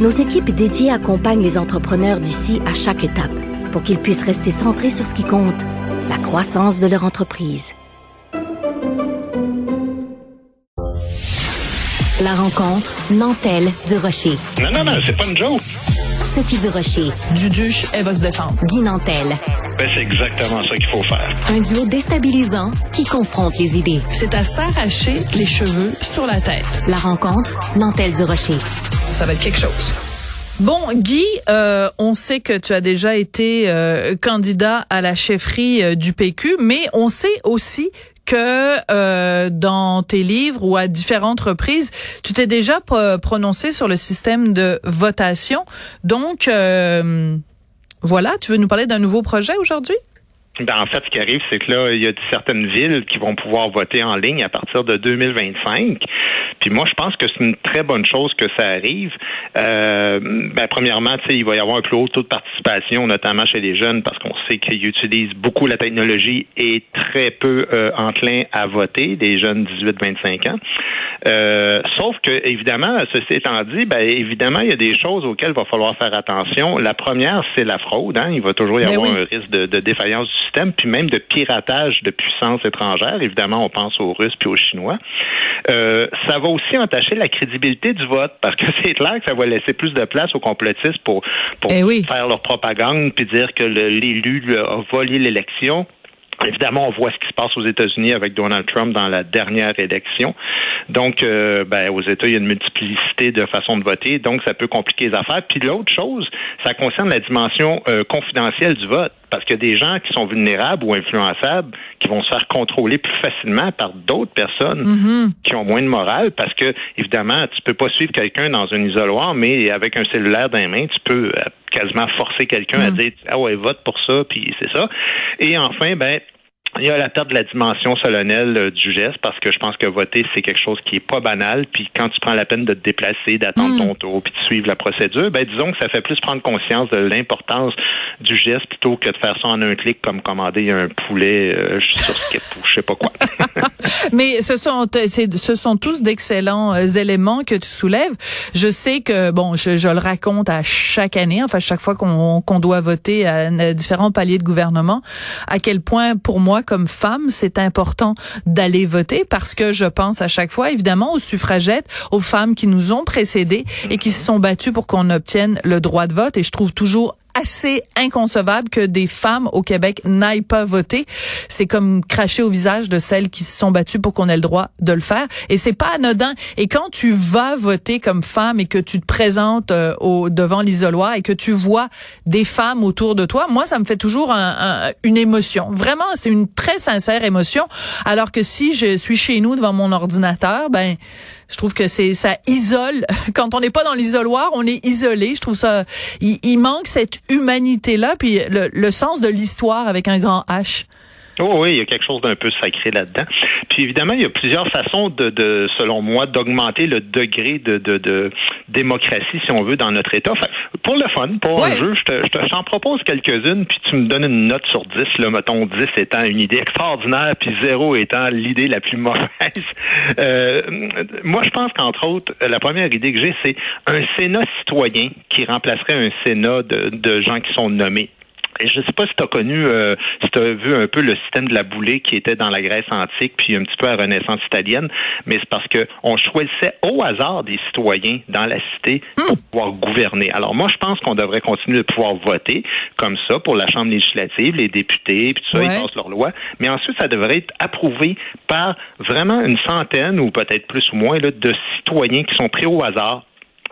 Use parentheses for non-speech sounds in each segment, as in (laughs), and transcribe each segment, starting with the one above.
nos équipes dédiées accompagnent les entrepreneurs d'ici à chaque étape pour qu'ils puissent rester centrés sur ce qui compte, la croissance de leur entreprise. La rencontre Nantel du Rocher. Non, non, non, c'est pas une joke. Sophie du Rocher. Duduche, elle va se défendre. Guy Nantel. Ben, c'est exactement ça qu'il faut faire. Un duo déstabilisant qui confronte les idées. C'est à s'arracher les cheveux sur la tête. La rencontre Nantel du Rocher. Ça va être quelque chose. Bon, Guy, euh, on sait que tu as déjà été euh, candidat à la chefferie euh, du PQ, mais on sait aussi que euh, dans tes livres ou à différentes reprises, tu t'es déjà prononcé sur le système de votation. Donc, euh, voilà, tu veux nous parler d'un nouveau projet aujourd'hui? Ben, en fait, ce qui arrive, c'est que là, il y a certaines villes qui vont pouvoir voter en ligne à partir de 2025. Puis moi, je pense que c'est une très bonne chose que ça arrive. Euh, ben, premièrement, il va y avoir un plus haut taux de participation, notamment chez les jeunes, parce qu'on sait qu'ils utilisent beaucoup la technologie et très peu euh, enclins à voter, des jeunes 18-25 ans. Euh, sauf que, évidemment, ceci étant dit, ben, évidemment, il y a des choses auxquelles il va falloir faire attention. La première, c'est la fraude. Hein? Il va toujours y Ben avoir oui. un risque de, de défaillance du système, puis même de piratage de puissances étrangères. Évidemment, on pense aux Russes puis aux Chinois. Euh, ça va aussi entacher la crédibilité du vote, parce que (laughs) c'est clair que ça va laisser plus de place aux complotistes pour, pour Eh oui. faire leur propagande, puis dire que l'élu a volé l'élection. Évidemment, on voit ce qui se passe aux États-Unis avec Donald Trump dans la dernière élection. Donc, euh, ben, aux États, il y a une multiplicité de façons de voter, donc ça peut compliquer les affaires. Puis l'autre chose, ça concerne la dimension euh, confidentielle du vote, parce qu'il y a des gens qui sont vulnérables ou influençables qui vont se faire contrôler plus facilement par d'autres personnes Mm-hmm. qui ont moins de morale, parce que évidemment, tu peux pas suivre quelqu'un dans un isoloir, mais avec un cellulaire dans les mains, tu peux euh, quasiment forcer quelqu'un à dire ah ouais vote pour ça, puis c'est ça. Et enfin, ben il y a la perte de la dimension solennelle euh, du geste parce que je pense que voter, c'est quelque chose qui est pas banal. Puis quand tu prends la peine de te déplacer, d'attendre ton tour, puis de suivre la procédure, ben disons que ça fait plus prendre conscience de l'importance du geste plutôt que de faire ça en un clic comme commander un poulet euh, sur Skip ou je sais pas quoi. (laughs) (laughs) Mais ce sont c'est- ce sont tous d'excellents euh, éléments que tu soulèves. Je sais que bon, je, je le raconte à chaque année, enfin chaque fois qu'on qu'on doit voter à différents paliers de gouvernement, à quel point pour moi comme femme c'est important d'aller voter parce que je pense à chaque fois évidemment aux suffragettes, aux femmes qui nous ont précédées et qui se sont battues pour qu'on obtienne le droit de vote. Et je trouve toujours assez inconcevable que des femmes au Québec n'aillent pas voter. C'est comme cracher au visage de celles qui se sont battues pour qu'on ait le droit de le faire. Et c'est pas anodin. Et quand tu vas voter comme femme et que tu te présentes euh, au, devant l'isoloir et que tu vois des femmes autour de toi, moi, ça me fait toujours un- un- une émotion. Vraiment, c'est une très sincère émotion. Alors que si je suis chez nous devant mon ordinateur, ben, je trouve que c'est ça isole. (laughs) Quand on n'est pas dans l'isoloir, on est isolé. Je trouve ça. Il, il manque cette humanité là, puis le, le sens de l'histoire avec un grand H. Oh oui, il y a quelque chose d'un peu sacré là-dedans. Puis évidemment, il y a plusieurs façons de, de selon moi, d'augmenter le degré de, de, de démocratie, si on veut, dans notre État. Enfin, pour le fun, pour un jeu, je te, je te- je t'en propose quelques-unes, puis tu me donnes une note sur 10, là, mettons 10 étant une idée extraordinaire, puis 0 étant l'idée la plus mauvaise. Euh, moi, je pense qu'entre autres, la première idée que j'ai, c'est un Sénat citoyen qui remplacerait un Sénat de, de gens qui sont nommés. Et je sais pas si tu as connu, euh, si tu as vu un peu le système de la boulée qui était dans la Grèce antique, puis un petit peu à la Renaissance italienne, mais c'est parce que on choisissait au hasard des citoyens dans la cité pour pouvoir gouverner. Alors moi, je pense qu'on devrait continuer de pouvoir voter comme ça pour la Chambre législative, les députés, puis tout ça, Ouais. ils passent leur loi. Mais ensuite, ça devrait être approuvé par vraiment une centaine ou peut-être plus ou moins là, de citoyens qui sont pris au hasard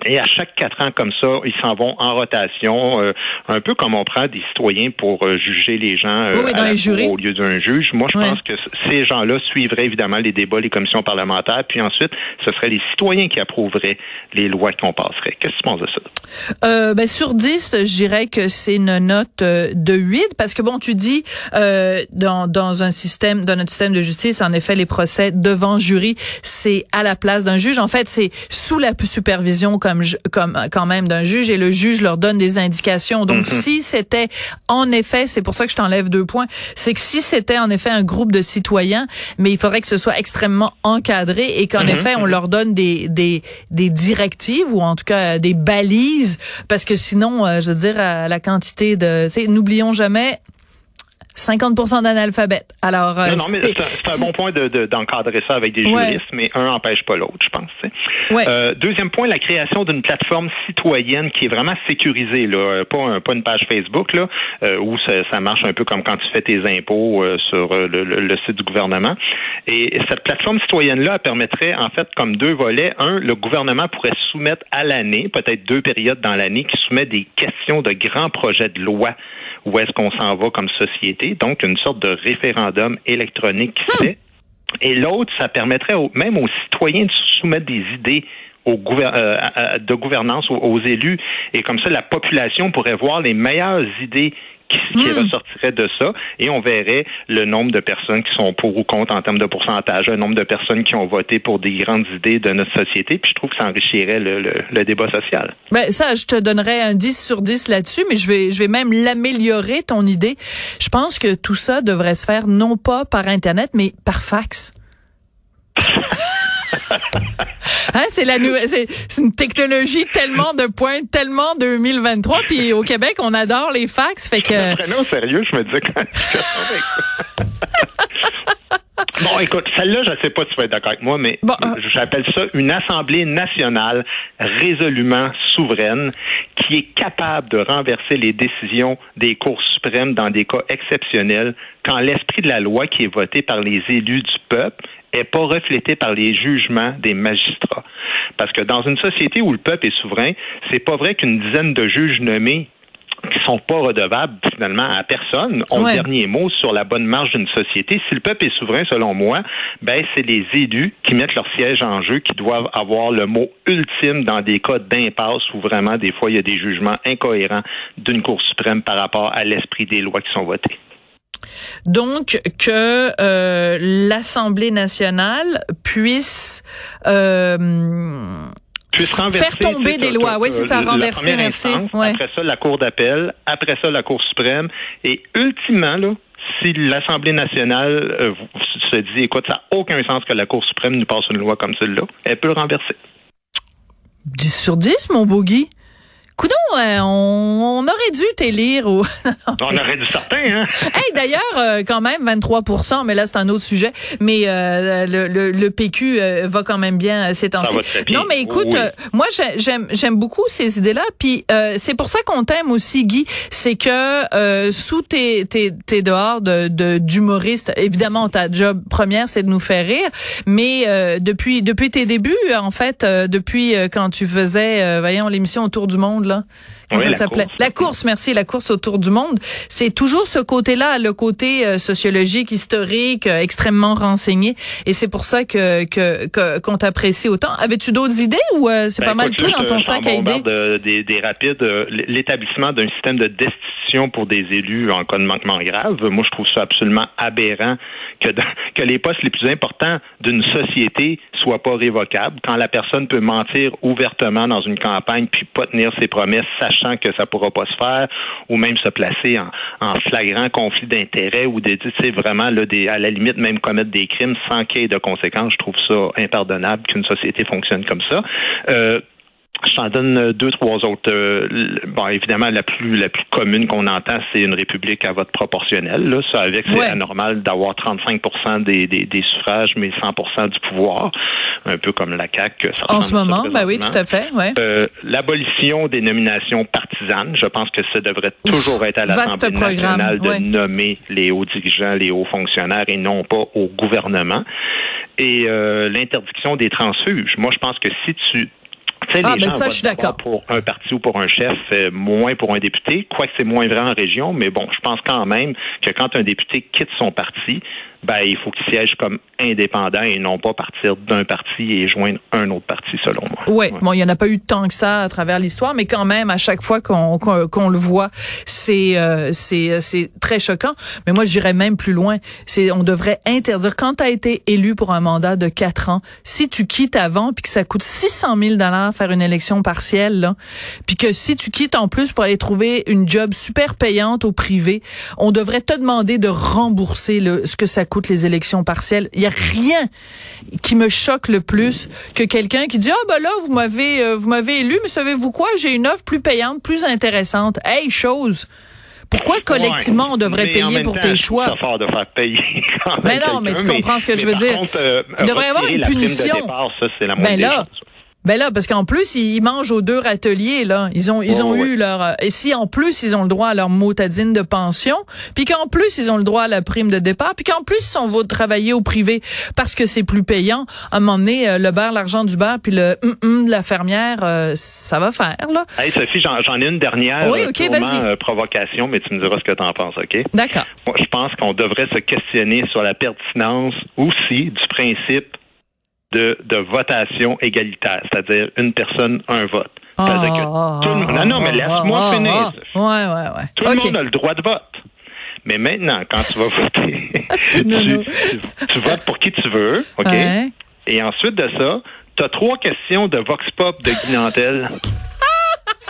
Et à chaque quatre ans comme ça, ils s'en vont en rotation, euh, un peu comme on prend des citoyens pour euh, juger les gens euh, Oui, oui, la au lieu d'un juge. Moi, je pense que ces gens-là suivraient évidemment les débats, les commissions parlementaires, puis ensuite, ce seraient les citoyens qui approuveraient les lois qu'on passerait. Qu'est-ce que tu penses de ça? Euh, ben, sur 10, je dirais que c'est une note de 8 parce que bon, tu dis euh, dans, dans un système, dans notre système de justice, en effet, les procès devant jury, c'est à la place d'un juge. En fait, c'est sous la supervision comme comme quand même d'un juge et le juge leur donne des indications. Donc, si c'était en effet, c'est pour ça que je t'enlève deux points, c'est que si c'était en effet un groupe de citoyens, mais il faudrait que ce soit extrêmement encadré et qu'en effet, on leur donne des, des, des directives ou en tout cas euh, des balises parce que sinon, euh, je veux dire, à la quantité de, n'oublions jamais 50% d'analphabètes. Alors, euh, non, non, mais c'est- un, bon point de- de- d'encadrer ça avec des Ouais. juristes, mais un n'empêche pas l'autre, je pense. Ouais. Euh, deuxième point, la création d'une plateforme citoyenne qui est vraiment sécurisée, là, euh, pas, un- pas une page Facebook là, euh, où ça, ça marche un peu comme quand tu fais tes impôts euh, sur euh, le, le- le site du gouvernement. Et, et cette plateforme citoyenne-là permettrait en fait comme deux volets. Un, le gouvernement pourrait soumettre à l'année, peut-être deux périodes dans l'année, qui soumet des questions de grands projets de loi où est-ce qu'on s'en va comme société. Donc, une sorte de référendum électronique qui se fait. Et l'autre, ça permettrait au- même aux citoyens de soumettre des idées au gouver- euh, à- à- de gouvernance aux, aux élus. Et comme ça, la population pourrait voir les meilleures idées qui, qui ressortiraient de ça. Et on verrait le nombre de personnes qui sont pour ou contre en termes de pourcentage, le nombre de personnes qui ont voté pour des grandes idées de notre société. Puis je trouve que ça enrichirait le, le- le débat social. Ben ça, je te donnerais un 10 sur 10 là-dessus, mais je vais, je vais même l'améliorer, ton idée. Je pense que tout ça devrait se faire non pas par Internet, mais par fax. (laughs) (laughs) hein, c'est la nouvelle, c'est, c'est une technologie tellement de pointe, tellement 2023, puis au Québec, on adore les fax, fait que... Je me prenais au sérieux, je me disais quand (laughs) (laughs) Bon, écoute, celle-là, je ne sais pas si tu vas être d'accord avec moi, mais Bon, euh. j'appelle ça une Assemblée nationale résolument souveraine qui est capable de renverser les décisions des cours suprêmes dans des cas exceptionnels quand l'esprit de la loi qui est voté par les élus du peuple est pas reflété par les jugements des magistrats. Parce que dans une société où le peuple est souverain, c'est pas vrai qu'une dizaine de juges nommés qui sont pas redevables finalement à personne ont Ouais. le dernier mot sur la bonne marche d'une société. Si le peuple est souverain, selon moi, ben c'est les élus qui mettent leur siège en jeu qui doivent avoir le mot ultime dans des cas d'impasse où vraiment des fois il y a des jugements incohérents d'une Cour suprême par rapport à l'esprit des lois qui sont votées. Donc que euh, l'Assemblée nationale puisse euh, puisse renverser, Faire tomber des lois. Oui, c'est ça, renverser, merci. Ouais. Après ça, la Cour d'appel, après ça, la Cour suprême. Et ultimement, là, si l'Assemblée nationale euh, se dit, écoute, ça n'a aucun sens que la Cour suprême nous passe une loi comme celle-là, elle peut le renverser. 10 sur 10, mon Guy. Coudon, euh, on, on aurait dû t'élire au... (laughs) On aurait dû certain, hein? (laughs) hey, d'ailleurs, euh, quand même, 23% mais là, c'est un autre sujet. Mais euh, le, le, le PQ euh, va quand même bien euh, ces temps-ci. Non, mais écoute, Oui. moi, j'ai- j'aime j'aime beaucoup ces idées-là. Puis euh, c'est pour ça qu'on t'aime aussi, Guy. C'est que euh, sous tes, tes, tes dehors de de- d'humoriste, évidemment, ta job première, c'est de nous faire rire. Mais euh, depuis depuis tes débuts, en fait, euh, depuis euh, quand tu faisais, euh, voyons, l'émission Autour du monde, là. Oui, ça la s'appelait? course. La course, merci, la course autour du monde. C'est toujours ce côté-là, le côté euh, sociologique, historique, euh, extrêmement renseigné. Et c'est pour ça que qu'on t'apprécie autant. Avais-tu d'autres idées ou euh, c'est Ben, pas mal tout dans ton sac à idées? euh, des, des rapides. L'établissement d'un système de destitution pour des élus en cas de manquement grave, moi, je trouve ça absolument aberrant que, les postes les plus importants d'une société soient pas révocables. Quand la personne peut mentir ouvertement dans une campagne puis pas tenir ses promesses, sachant que ça pourra pas se faire, ou même se placer en, flagrant conflit d'intérêts ou des, tu sais, vraiment là, à la limite même commettre des crimes sans qu'il y ait de conséquences. Je trouve ça impardonnable qu'une société fonctionne comme ça. Euh, je t'en donne euh, deux, trois autres. Euh, bon, évidemment, la plus la plus commune qu'on entend, c'est une république à vote proportionnel. Là, ça avec c'est Ouais. anormal d'avoir 35 des, des, des suffrages, mais 100% du pouvoir, un peu comme la CAQ. Ça En ce moment, ben oui, tout à fait, ouais. Euh, L'abolition des nominations partisanes, je pense que ça devrait toujours être à l'Assemblée nationale de ouais. nommer les hauts dirigeants, les hauts fonctionnaires et non pas au gouvernement. Et euh, l'interdiction des transfuges. Moi, je pense que si tu Tu sais, Ah, les ben gens ça, je suis d'accord. Pour un parti ou pour un chef, euh, moins pour un député. Quoique c'est moins vrai en région, mais bon, je pense quand même que quand un député quitte son parti, ben il faut qu'il siège comme indépendant et non pas partir d'un parti et joindre un autre parti, selon moi. Ouais, bon, il y en a pas eu tant que ça à travers l'histoire, mais quand même, à chaque fois qu'on qu'on qu'on le voit, c'est euh, c'est c'est très choquant. Mais moi, j'irais même plus loin. C'est on devrait interdire quand tu as été élu pour un mandat de quatre ans, si tu quittes avant, puis que ça coûte 600 000 dollars faire une élection partielle, puis que si tu quittes en plus pour aller trouver une job super payante au privé, on devrait te demander de rembourser le ce que ça coûte les élections partielles. Il y a rien qui me choque le plus que quelqu'un qui dit ah ben là vous m'avez euh, vous m'avez élu mais savez-vous quoi? J'ai une offre plus payante plus intéressante hey chose pourquoi collectivement on devrait mais payer pour temps, tes choix? ça fort de faire payer (laughs) quand même Mais non, mais tu comprends ce que je veux dire. contre, euh, Il devrait y avoir une punition. départ, ça, c'est la Ben là. Ben là, parce qu'en plus, ils mangent aux deux râteliers, là. Ils ont, ils Oh, ont eu leur, euh, et si en plus, ils ont le droit à leur motadine de pension, puis qu'en plus, ils ont le droit à la prime de départ, puis qu'en plus, ils vont travailler au privé parce que c'est plus payant. À un moment donné, euh, le beurre, l'argent du beurre, puis le hum, hum de la fermière, euh, ça va faire, là. Hey, Sophie, j'en j'en ai une dernière Oui, euh, ok, vas-y. euh, provocation, mais tu me diras ce que tu en penses, OK? D'accord. Moi, je pense qu'on devrait se questionner sur la pertinence aussi du principe de, de votation égalitaire, c'est-à-dire une personne, un vote. C'est-à-dire que Ah, tout le monde- non, non, mais laisse-moi ah, finir. ah. Ouais, ouais, ouais. Tout le monde a le droit de vote. Mais maintenant, quand tu vas (laughs) voter, tu, tu- votes pour qui tu veux, OK? Ouais. Et ensuite de ça, tu as trois questions de Vox Pop de Guy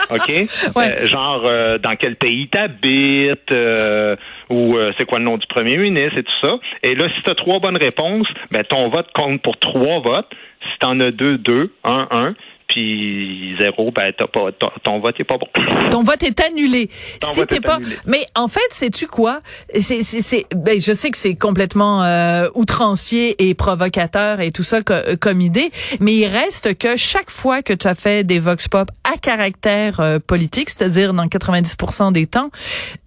OK? Euh, genre, euh, dans quel pays t'habites, euh, ou euh, c'est quoi le nom du premier ministre et tout ça. Et là, si tu as trois bonnes réponses, ben, ton vote compte pour trois votes. Si tu en as deux, deux, un, un, puis zéro, ben, t'as pas, ton, ton vote n'est pas bon. Ton vote est annulé. Ton si vote est pas, annulé. mais en fait, sais-tu quoi? C'est, c'est, c'est- ben, je sais que c'est complètement euh, outrancier et provocateur et tout ça co- comme idée, mais il reste que chaque fois que tu as fait des vox pop à caractère euh, politique, c'est-à-dire dans 90% des temps,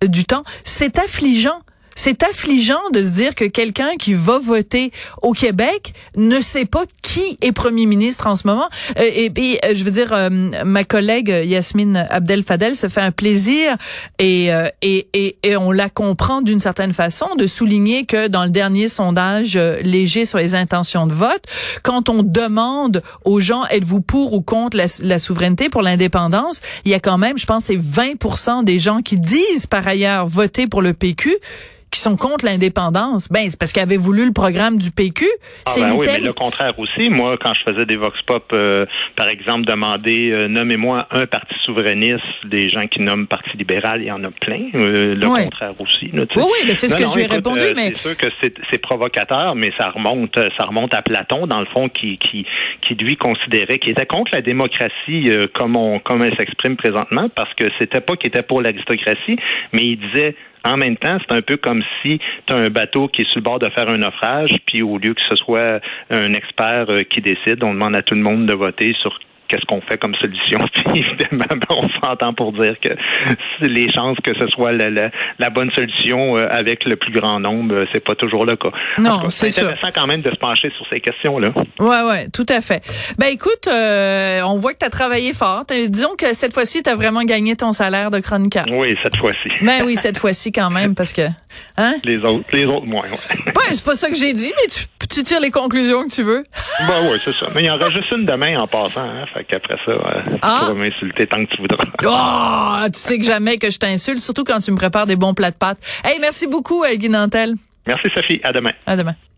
euh, du temps, c'est affligeant. C'est affligeant de se dire que quelqu'un qui va voter au Québec ne sait pas qui est premier ministre en ce moment. Euh, et puis, euh, je veux dire, euh, ma collègue Yasmine Abdel Fadel se fait un plaisir et, euh, et, et, et on la comprend d'une certaine façon de souligner que dans le dernier sondage euh, léger sur les intentions de vote, quand on demande aux gens êtes-vous pour ou contre la souveraineté pour l'indépendance, il y a quand même, je pense, c'est 20% des gens qui disent par ailleurs voter pour le PQ qui sont contre l'indépendance. Ben, c'est parce qu'ils avaient voulu le programme du PQ. Ah c'est ben oui, mais le contraire aussi. Moi, quand je faisais des vox pop, euh, par exemple, demander euh, nommez-moi un parti souverainiste, des gens qui nomment parti libéral, il y en a plein. Euh, le Ouais. contraire aussi. là. Oui, oui, mais c'est ce Non, que non, je lui ai répondu, euh, mais c'est sûr que c'est provocateur, mais ça remonte, euh, ça remonte à Platon dans le fond, qui qui qui lui considérait qu'il était contre la démocratie euh, comme on comme elle s'exprime présentement, parce que c'était pas qu'il était pour l'aristocratie, mais il disait en même temps, c'est un peu comme si tu as un bateau qui est sur le bord de faire un naufrage, puis au lieu que ce soit un expert euh, qui décide, on demande à tout le monde de voter sur qu'est-ce qu'on fait comme solution? (laughs) Puis évidemment, ben, on s'entend pour dire que les chances que ce soit la, la, la bonne solution euh, avec le plus grand nombre, euh, c'est pas toujours le cas. Non, c'est sûr. intéressant quand même de se pencher sur ces questions-là. Ouais, ouais, tout à fait. Ben écoute, euh, on voit que tu as travaillé fort. Disons que cette fois-ci, tu as vraiment gagné ton salaire de chroniqueur. Oui, cette fois-ci. Ben oui, cette fois-ci quand même, parce que... Hein? Les autres, les autres moins. Ouais. (laughs) Ouais, c'est pas ça que j'ai dit, mais tu, tu tires les conclusions que tu veux. ben oui, c'est ça. Mais il y en aura juste une demain en passant. Hein, fait qu'après ça, euh, tu Ah. pourras m'insulter tant que tu voudras. Oh, (laughs) tu sais que jamais que je t'insulte, surtout quand tu me prépares des bons plats de pâtes. Hey, merci beaucoup, euh, Guy Nantel. Merci Sophie. À demain. À demain.